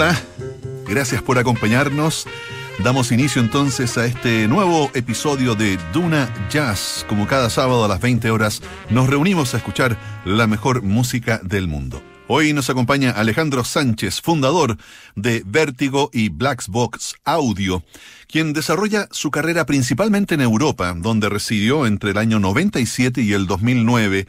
Hola, gracias por acompañarnos. Damos inicio entonces a este nuevo episodio de Duna Jazz. Como cada sábado a las 20 horas nos reunimos a escuchar la mejor música del mundo. Hoy nos acompaña Alejandro Sánchez, fundador de Vértigo y Blacksbox Audio, quien desarrolla su carrera principalmente en Europa, donde residió entre el año 97 y el 2009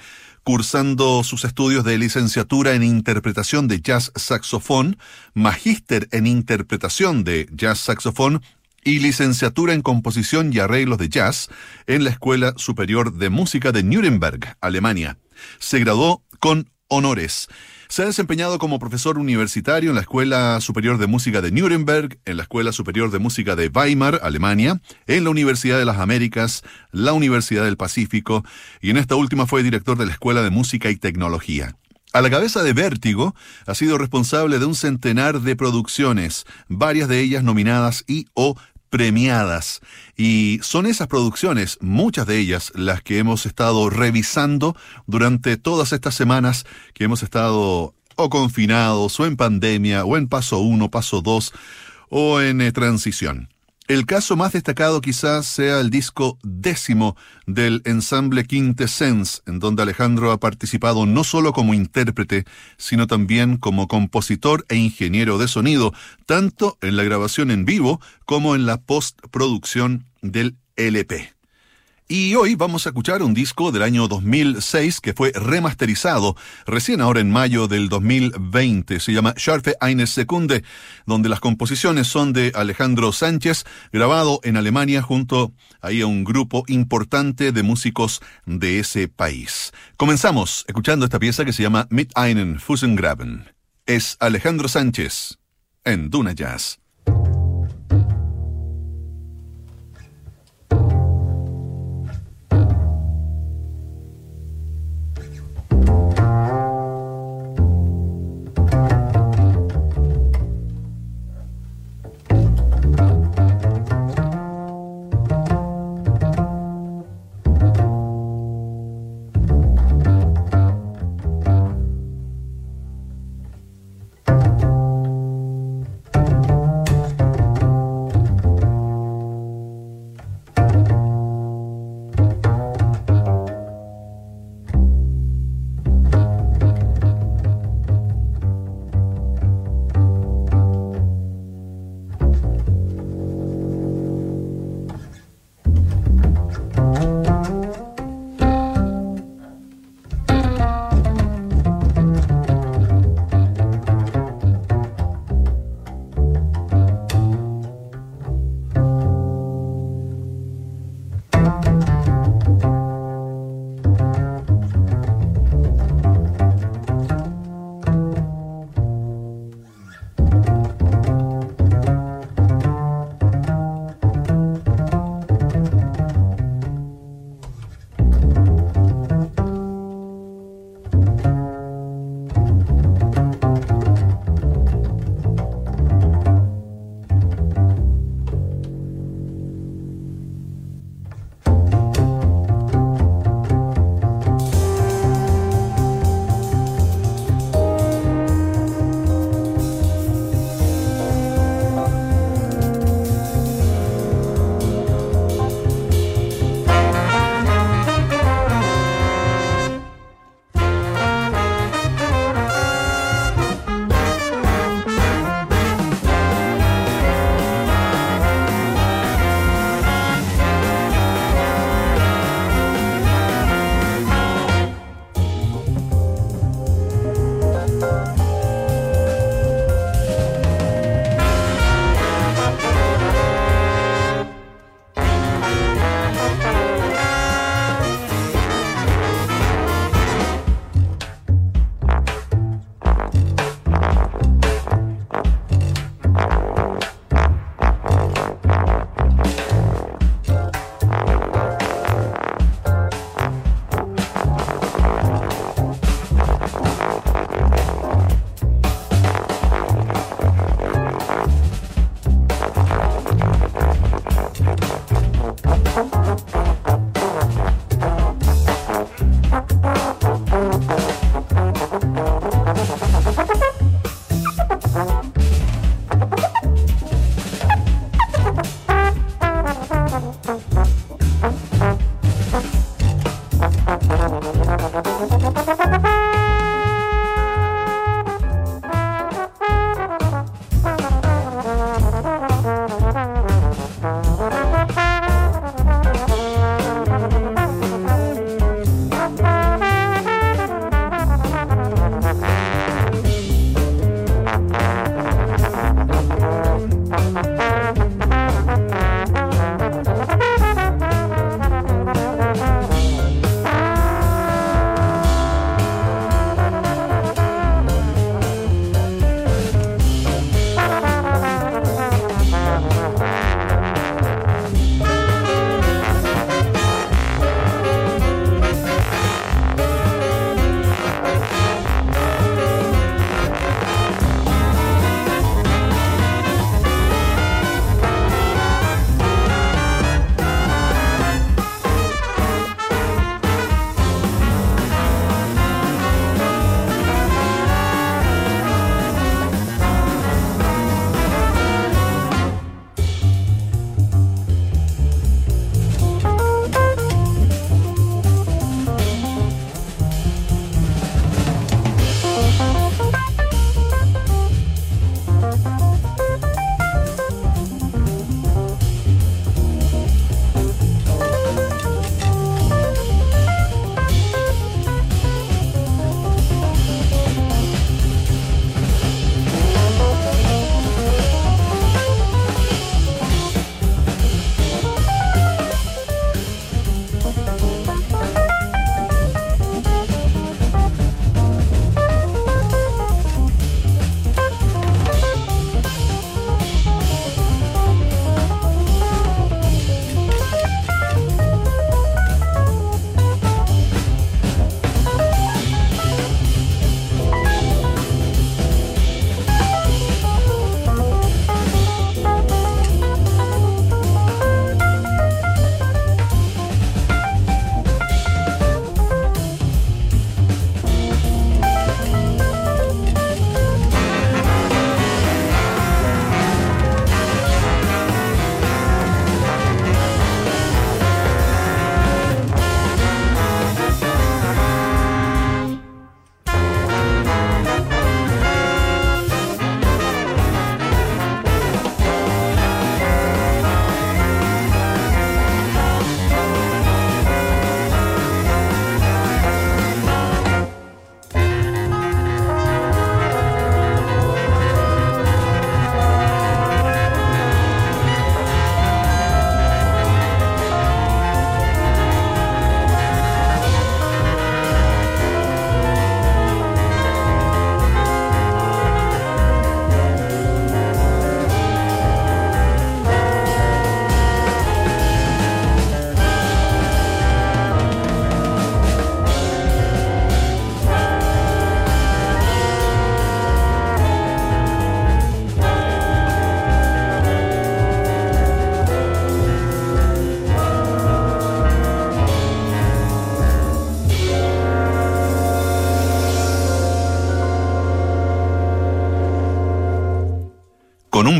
cursando sus estudios de licenciatura en interpretación de jazz saxofón, magíster en interpretación de jazz saxofón y licenciatura en composición y arreglos de jazz en la Escuela Superior de Música de Nuremberg, Alemania. Se graduó con honores. Se ha desempeñado como profesor universitario en la Escuela Superior de Música de Nuremberg, en la Escuela Superior de Música de Weimar, Alemania, en la Universidad de las Américas, la Universidad del Pacífico y en esta última fue director de la Escuela de Música y Tecnología. A la cabeza de Vértigo, ha sido responsable de un centenar de producciones, varias de ellas nominadas y o premiadas. Y son esas producciones, muchas de ellas, las que hemos estado revisando durante todas estas semanas que hemos estado o confinados, o en pandemia, o en paso 1, paso 2, o en eh, transición. El caso más destacado quizás sea el disco décimo del ensamble Quintessence, en donde Alejandro ha participado no solo como intérprete, sino también como compositor e ingeniero de sonido, tanto en la grabación en vivo como en la postproducción del LP. Y hoy vamos a escuchar un disco del año 2006 que fue remasterizado recién ahora en mayo del 2020. Se llama Scharfe eine Sekunde, donde las composiciones son de Alejandro Sánchez, grabado en Alemania junto ahí a un grupo importante de músicos de ese país. Comenzamos escuchando esta pieza que se llama Mit einen Fusengraben. Es Alejandro Sánchez en Duna Jazz.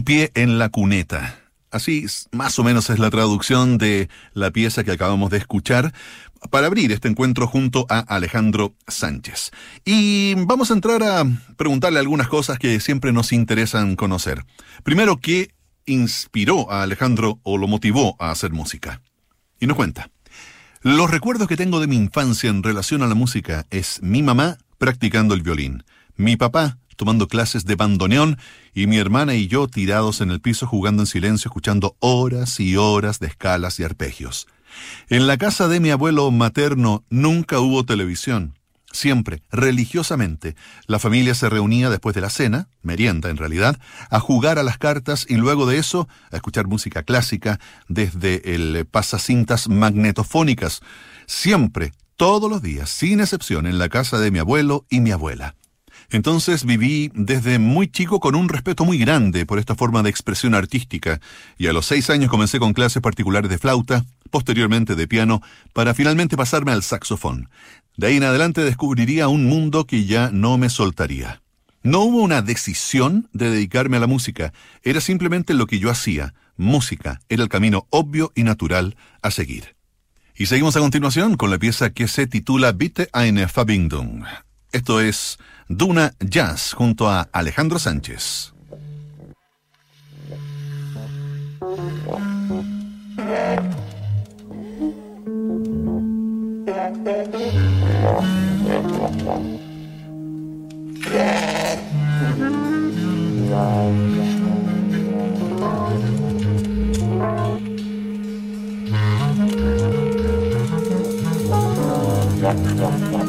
Pie en la cuneta. Así más o menos es la traducción de la pieza que acabamos de escuchar para abrir este encuentro junto a Alejandro Sánchez. Y vamos a entrar a preguntarle algunas cosas que siempre nos interesan conocer. Primero, ¿qué inspiró a Alejandro o lo motivó a hacer música? Y nos cuenta. Los recuerdos que tengo de mi infancia en relación a la música es mi mamá practicando el violín, mi papá tomando clases de bandoneón y mi hermana y yo tirados en el piso jugando en silencio escuchando horas y horas de escalas y arpegios. En la casa de mi abuelo materno nunca hubo televisión. Siempre, religiosamente, la familia se reunía después de la cena, merienda en realidad, a jugar a las cartas y luego de eso a escuchar música clásica desde el pasacintas magnetofónicas. Siempre, todos los días, sin excepción, en la casa de mi abuelo y mi abuela. Entonces viví desde muy chico con un respeto muy grande por esta forma de expresión artística, y a los seis años comencé con clases particulares de flauta, posteriormente de piano, para finalmente pasarme al saxofón. De ahí en adelante descubriría un mundo que ya no me soltaría. No hubo una decisión de dedicarme a la música, era simplemente lo que yo hacía. Música era el camino obvio y natural a seguir. Y seguimos a continuación con la pieza que se titula Bitte eine Verbindung. Esto es Duna Jazz junto a Alejandro Sánchez.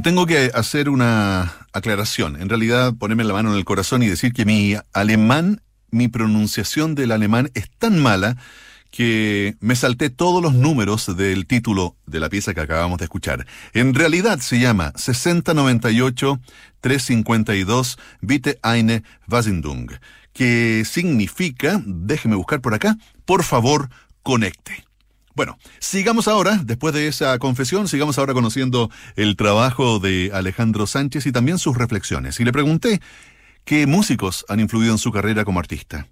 Tengo que hacer una aclaración. En realidad, ponerme la mano en el corazón y decir que mi alemán, mi pronunciación del alemán es tan mala que me salté todos los números del título de la pieza que acabamos de escuchar. En realidad se llama 6098-352 Bitte eine Wasindung, que significa, déjeme buscar por acá, por favor, conecte. Bueno, sigamos ahora, después de esa confesión, sigamos ahora conociendo el trabajo de Alejandro Sánchez y también sus reflexiones. Y le pregunté qué músicos han influido en su carrera como artista.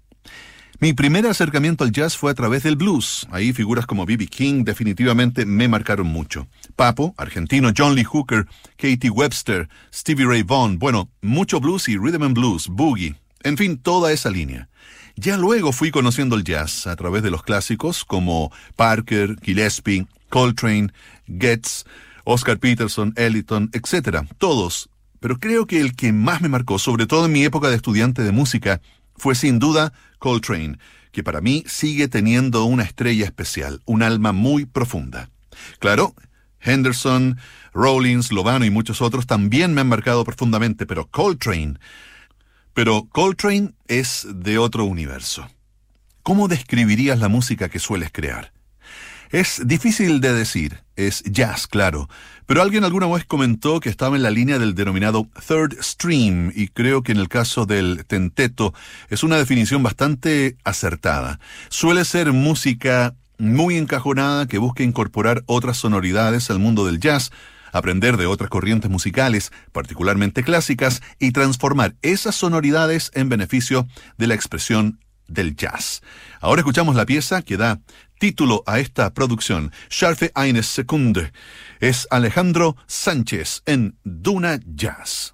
Mi primer acercamiento al jazz fue a través del blues. Ahí figuras como B.B. King definitivamente me marcaron mucho. Papo, argentino, John Lee Hooker, Katie Webster, Stevie Ray Vaughan, bueno, mucho blues y rhythm and blues, boogie, en fin, toda esa línea. Ya luego fui conociendo el jazz a través de los clásicos como Parker, Gillespie, Coltrane, Getz, Oscar Peterson, Ellington, etc. Todos. Pero creo que el que más me marcó, sobre todo en mi época de estudiante de música, fue sin duda Coltrane, que para mí sigue teniendo una estrella especial, un alma muy profunda. Claro, Henderson, Rollins, Lovano y muchos otros también me han marcado profundamente, pero Coltrane pero Coltrane es de otro universo. ¿Cómo describirías la música que sueles crear? Es difícil de decir, es jazz, claro, pero alguien alguna vez comentó que estaba en la línea del denominado third stream y creo que en el caso del tenteto es una definición bastante acertada. Suele ser música muy encajonada que busca incorporar otras sonoridades al mundo del jazz, aprender de otras corrientes musicales, particularmente clásicas, y transformar esas sonoridades en beneficio de la expresión del jazz. Ahora escuchamos la pieza que da título a esta producción, Scharfe eines Sekunde. Es Alejandro Sánchez en Duna Jazz.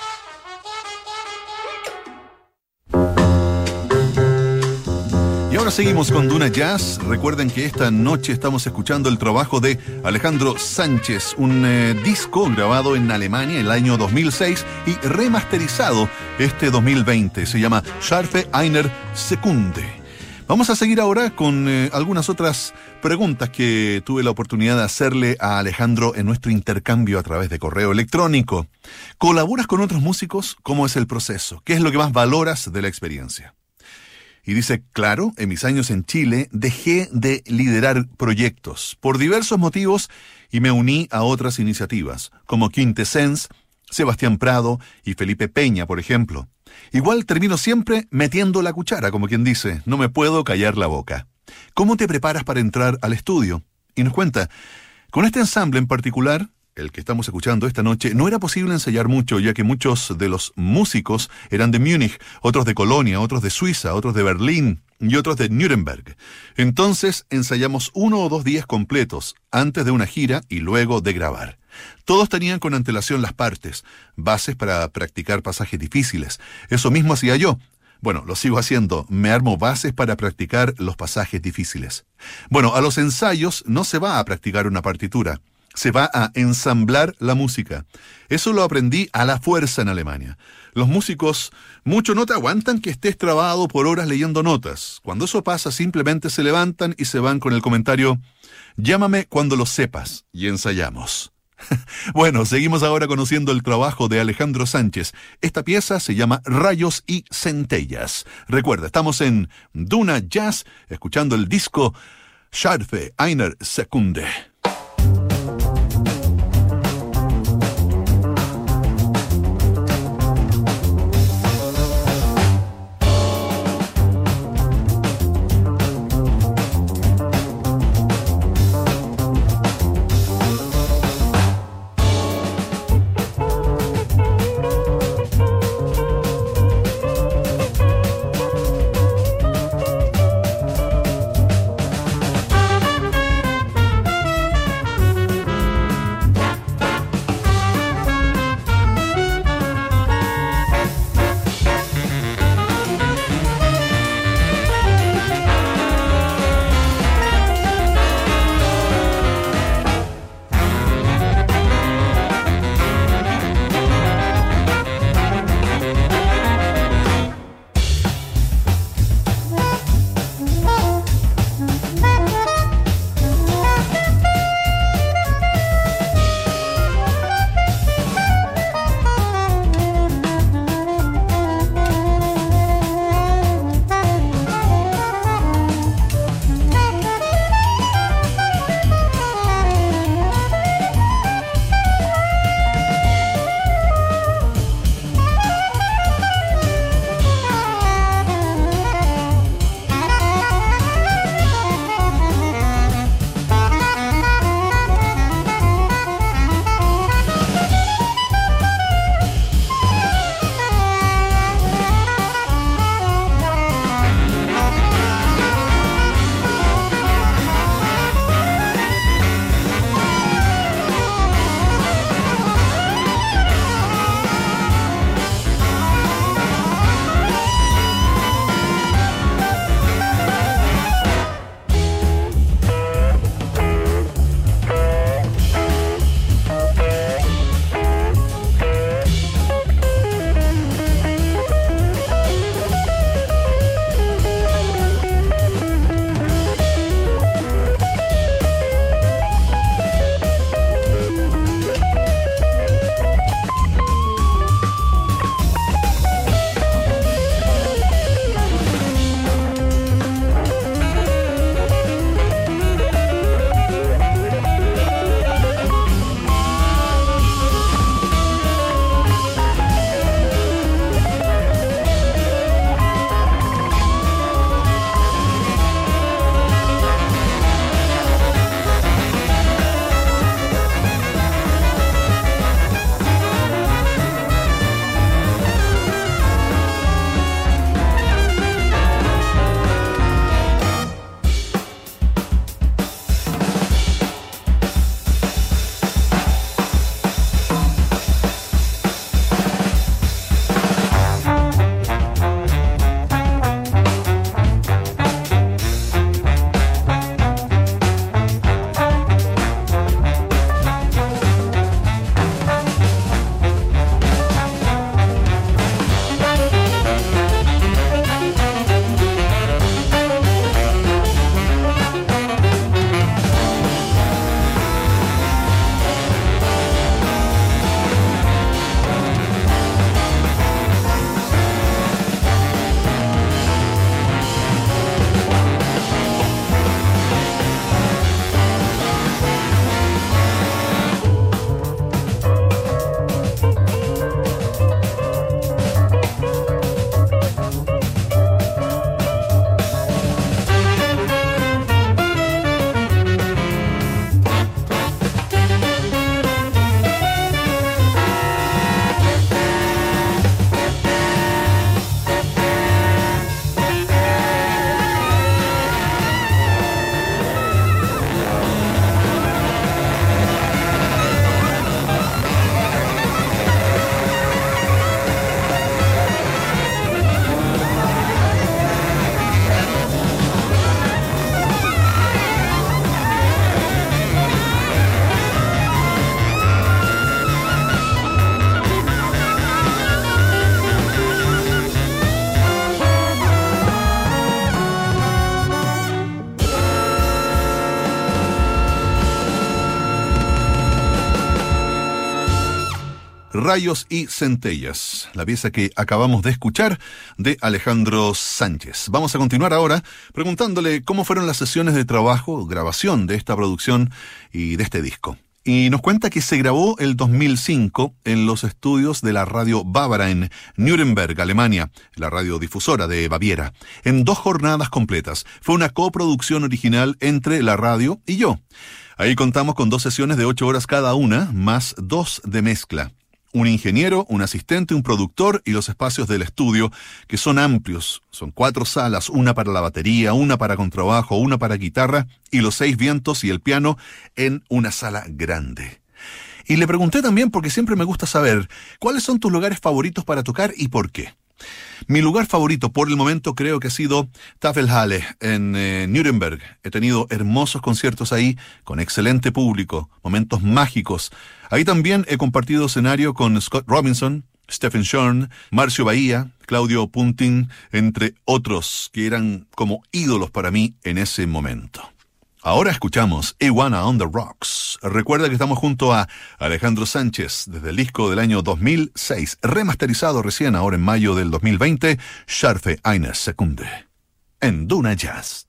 ahora seguimos con Duna Jazz. Recuerden que esta noche estamos escuchando el trabajo de Alejandro Sánchez, un eh, disco grabado en Alemania el año 2006 y remasterizado este 2020. Se llama Scharfe Einer Sekunde. Vamos a seguir ahora con eh, algunas otras preguntas que tuve la oportunidad de hacerle a Alejandro en nuestro intercambio a través de correo electrónico. ¿Colaboras con otros músicos? ¿Cómo es el proceso? ¿Qué es lo que más valoras de la experiencia? Y dice, claro, en mis años en Chile dejé de liderar proyectos por diversos motivos y me uní a otras iniciativas, como Quintessence, Sebastián Prado y Felipe Peña, por ejemplo. Igual termino siempre metiendo la cuchara, como quien dice, no me puedo callar la boca. ¿Cómo te preparas para entrar al estudio? Y nos cuenta, con este ensamble en particular, el que estamos escuchando esta noche, no era posible ensayar mucho, ya que muchos de los músicos eran de Múnich, otros de Colonia, otros de Suiza, otros de Berlín y otros de Nuremberg. Entonces ensayamos uno o dos días completos, antes de una gira y luego de grabar. Todos tenían con antelación las partes, bases para practicar pasajes difíciles. Eso mismo hacía yo. Bueno, lo sigo haciendo. Me armo bases para practicar los pasajes difíciles. Bueno, a los ensayos no se va a practicar una partitura se va a ensamblar la música. Eso lo aprendí a la fuerza en Alemania. Los músicos mucho no te aguantan que estés trabado por horas leyendo notas. Cuando eso pasa, simplemente se levantan y se van con el comentario, llámame cuando lo sepas y ensayamos. bueno, seguimos ahora conociendo el trabajo de Alejandro Sánchez. Esta pieza se llama Rayos y Centellas. Recuerda, estamos en Duna Jazz, escuchando el disco Scharfe Einer Sekunde. Rayos y Centellas, la pieza que acabamos de escuchar de Alejandro Sánchez. Vamos a continuar ahora preguntándole cómo fueron las sesiones de trabajo, grabación de esta producción y de este disco. Y nos cuenta que se grabó el 2005 en los estudios de la radio Bávara en Nuremberg, Alemania, la radiodifusora de Baviera, en dos jornadas completas. Fue una coproducción original entre la radio y yo. Ahí contamos con dos sesiones de ocho horas cada una, más dos de mezcla un ingeniero, un asistente, un productor y los espacios del estudio, que son amplios. Son cuatro salas, una para la batería, una para contrabajo, una para guitarra y los seis vientos y el piano en una sala grande. Y le pregunté también, porque siempre me gusta saber, ¿cuáles son tus lugares favoritos para tocar y por qué? Mi lugar favorito por el momento creo que ha sido Tafelhalle en eh, Nuremberg. He tenido hermosos conciertos ahí, con excelente público, momentos mágicos. Ahí también he compartido escenario con Scott Robinson, Stephen Shorn, Marcio Bahía, Claudio Puntin, entre otros que eran como ídolos para mí en ese momento. Ahora escuchamos Iwana on the Rocks. Recuerda que estamos junto a Alejandro Sánchez desde el disco del año 2006, remasterizado recién ahora en mayo del 2020, Scharfe eine Sekunde, en Duna Jazz.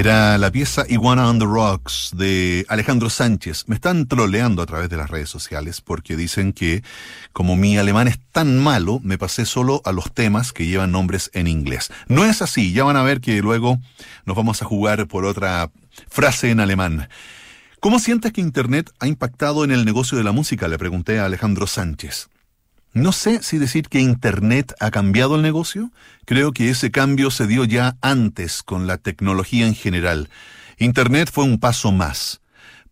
Era la pieza Iguana on the Rocks de Alejandro Sánchez. Me están troleando a través de las redes sociales porque dicen que como mi alemán es tan malo, me pasé solo a los temas que llevan nombres en inglés. No es así, ya van a ver que luego nos vamos a jugar por otra frase en alemán. ¿Cómo sientes que Internet ha impactado en el negocio de la música? Le pregunté a Alejandro Sánchez. No sé si decir que Internet ha cambiado el negocio. Creo que ese cambio se dio ya antes con la tecnología en general. Internet fue un paso más.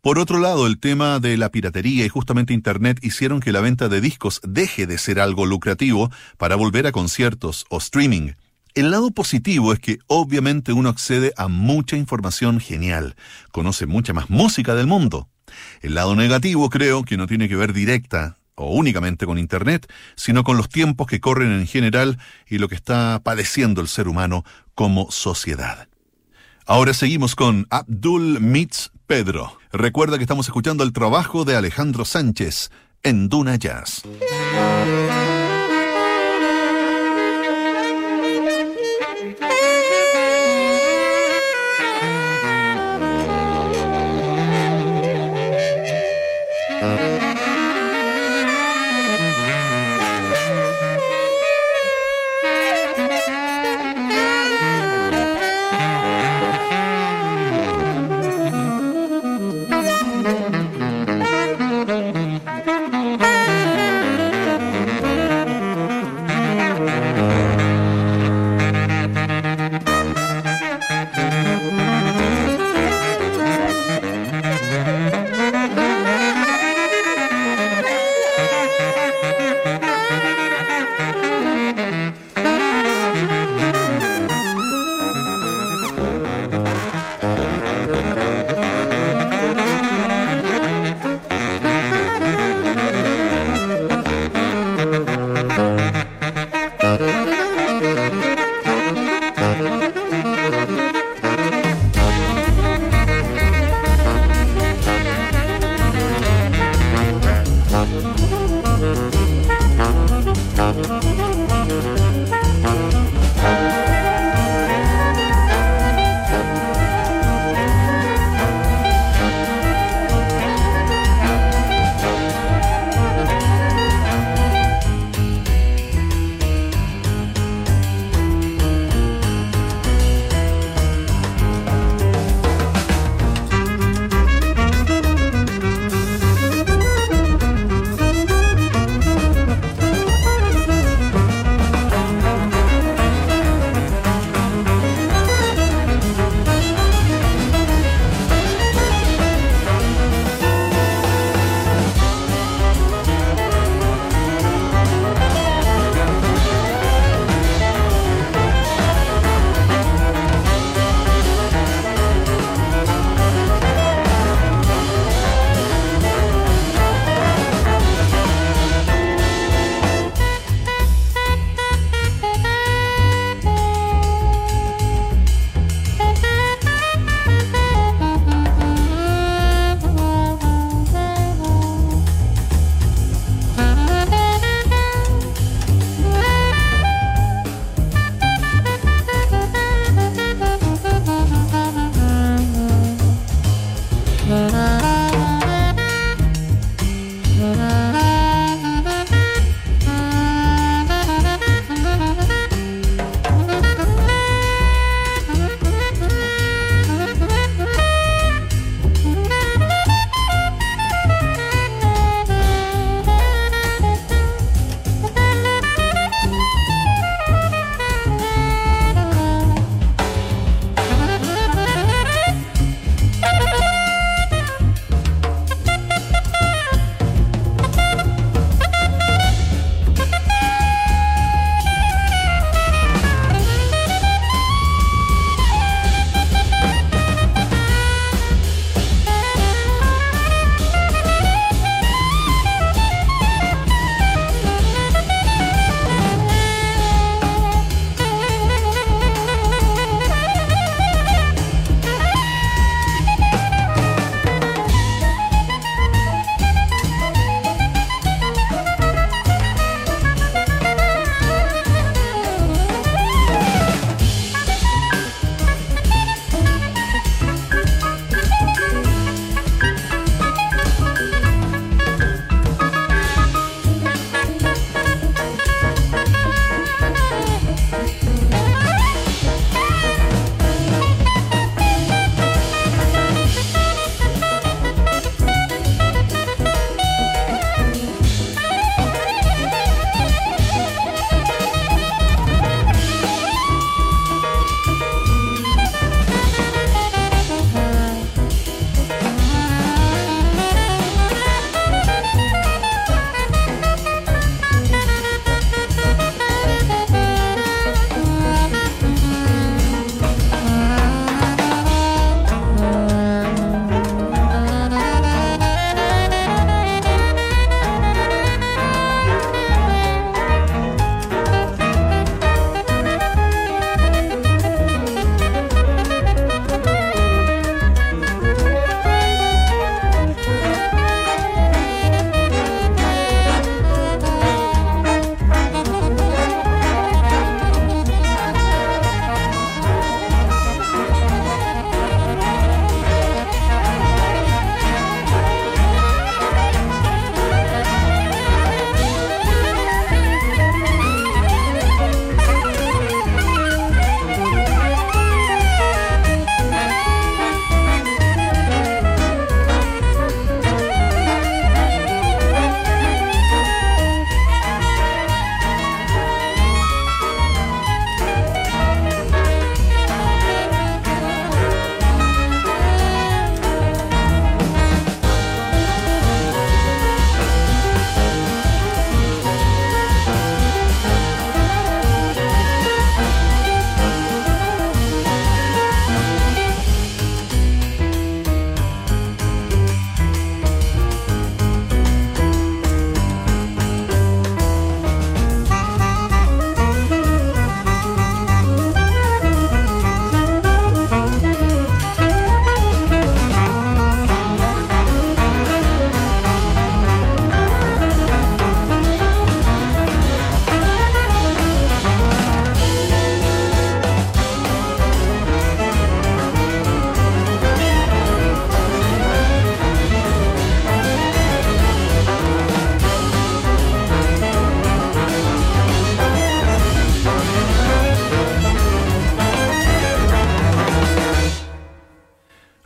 Por otro lado, el tema de la piratería y justamente Internet hicieron que la venta de discos deje de ser algo lucrativo para volver a conciertos o streaming. El lado positivo es que obviamente uno accede a mucha información genial, conoce mucha más música del mundo. El lado negativo creo que no tiene que ver directa o únicamente con Internet, sino con los tiempos que corren en general y lo que está padeciendo el ser humano como sociedad. Ahora seguimos con Abdul Meets Pedro. Recuerda que estamos escuchando el trabajo de Alejandro Sánchez en Duna Jazz.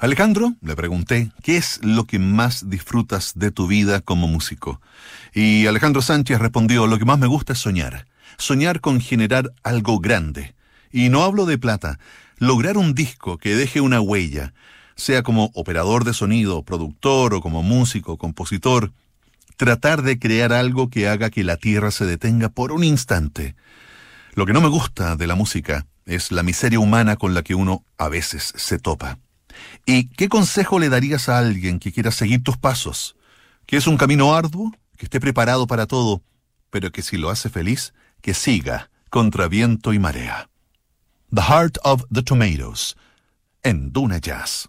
Alejandro, le pregunté, ¿qué es lo que más disfrutas de tu vida como músico? Y Alejandro Sánchez respondió, lo que más me gusta es soñar. Soñar con generar algo grande. Y no hablo de plata, lograr un disco que deje una huella, sea como operador de sonido, productor o como músico, compositor, tratar de crear algo que haga que la tierra se detenga por un instante. Lo que no me gusta de la música es la miseria humana con la que uno a veces se topa. ¿Y qué consejo le darías a alguien que quiera seguir tus pasos? Que es un camino arduo, que esté preparado para todo, pero que si lo hace feliz, que siga contra viento y marea. The Heart of the Tomatoes, en Duna Jazz.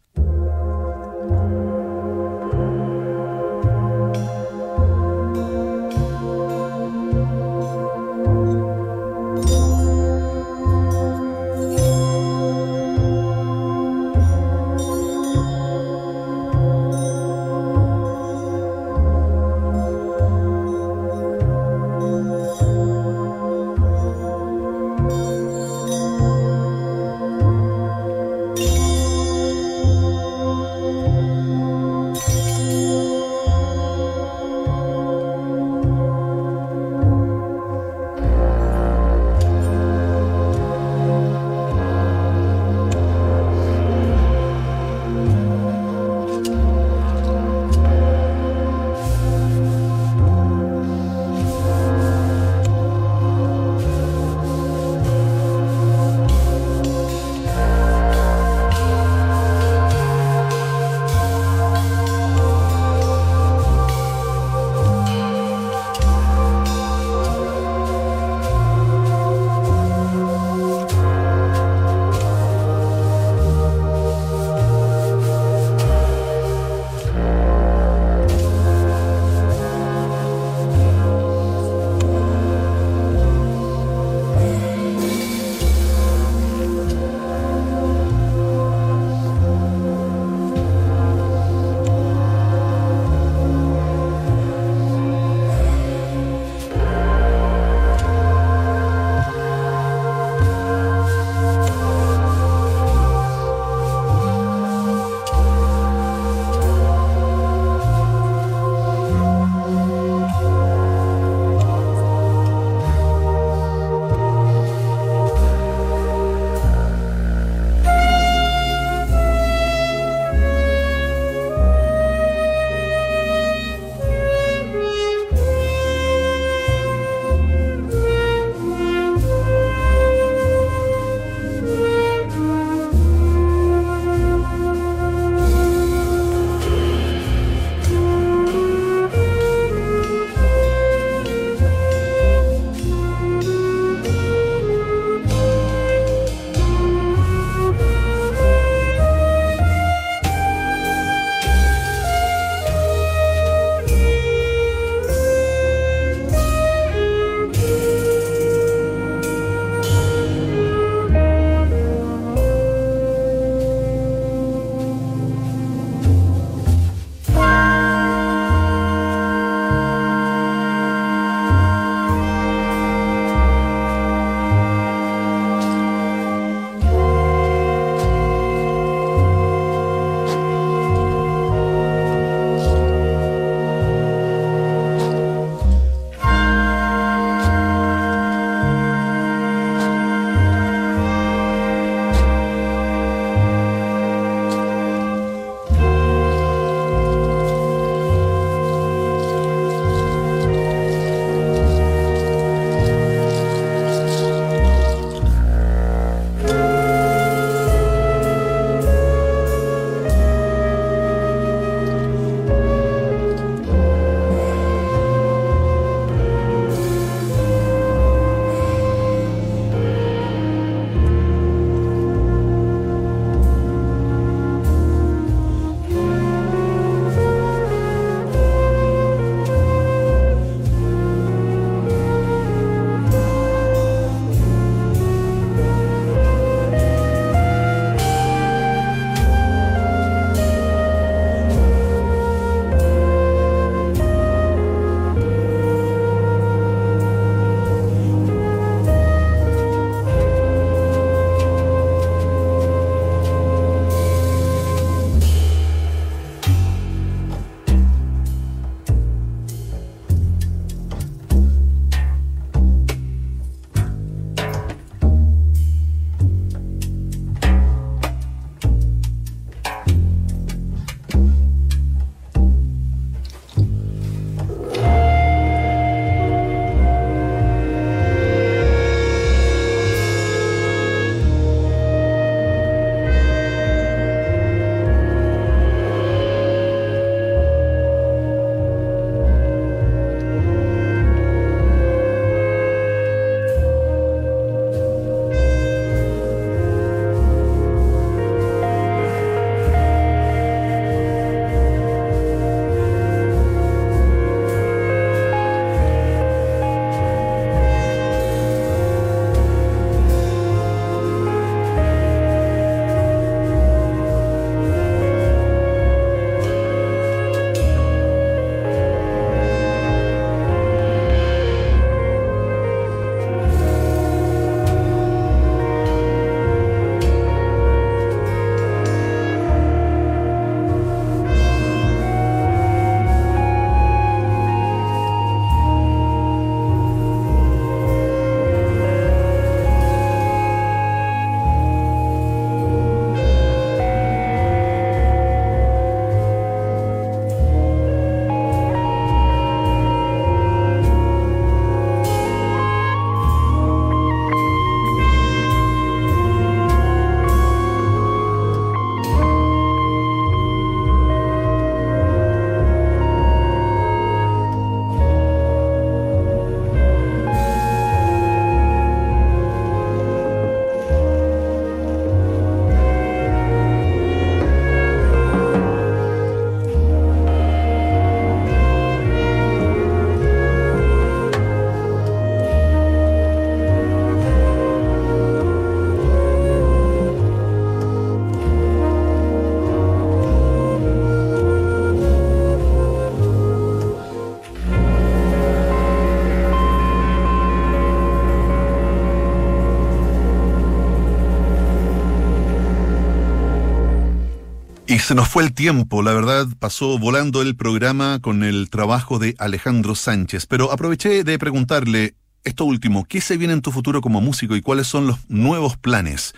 Se nos fue el tiempo, la verdad pasó volando el programa con el trabajo de Alejandro Sánchez, pero aproveché de preguntarle esto último, ¿qué se viene en tu futuro como músico y cuáles son los nuevos planes?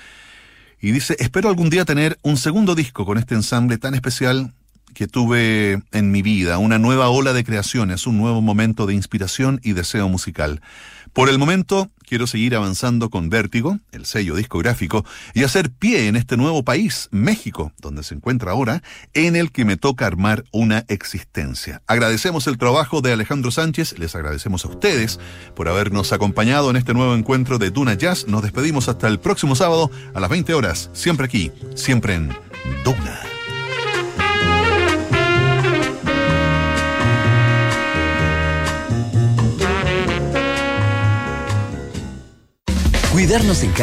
Y dice, espero algún día tener un segundo disco con este ensamble tan especial que tuve en mi vida, una nueva ola de creaciones, un nuevo momento de inspiración y deseo musical. Por el momento, quiero seguir avanzando con Vértigo, el sello discográfico, y hacer pie en este nuevo país, México, donde se encuentra ahora, en el que me toca armar una existencia. Agradecemos el trabajo de Alejandro Sánchez, les agradecemos a ustedes por habernos acompañado en este nuevo encuentro de Duna Jazz. Nos despedimos hasta el próximo sábado a las 20 horas, siempre aquí, siempre en Duna. Cuidarnos en casa